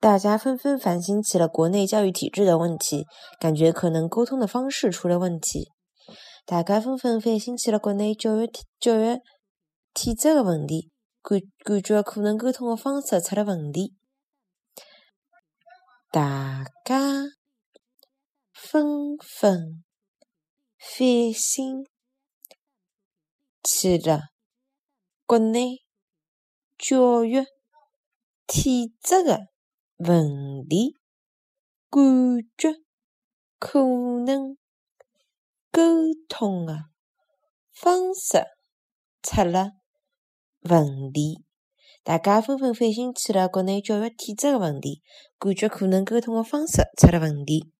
大家纷纷反省起了国内教育体制的问题，感觉可能沟通的方式出了问题。大家纷纷反省起了国内教育体教育体制的问题，感感觉可能沟通的方式出了问题。大家纷纷反省起了国内教育体制的问题，感觉可能沟通的方式出了问题。大家纷纷反省起了国内教育体制的问题，感觉可能沟通的方式出了问题。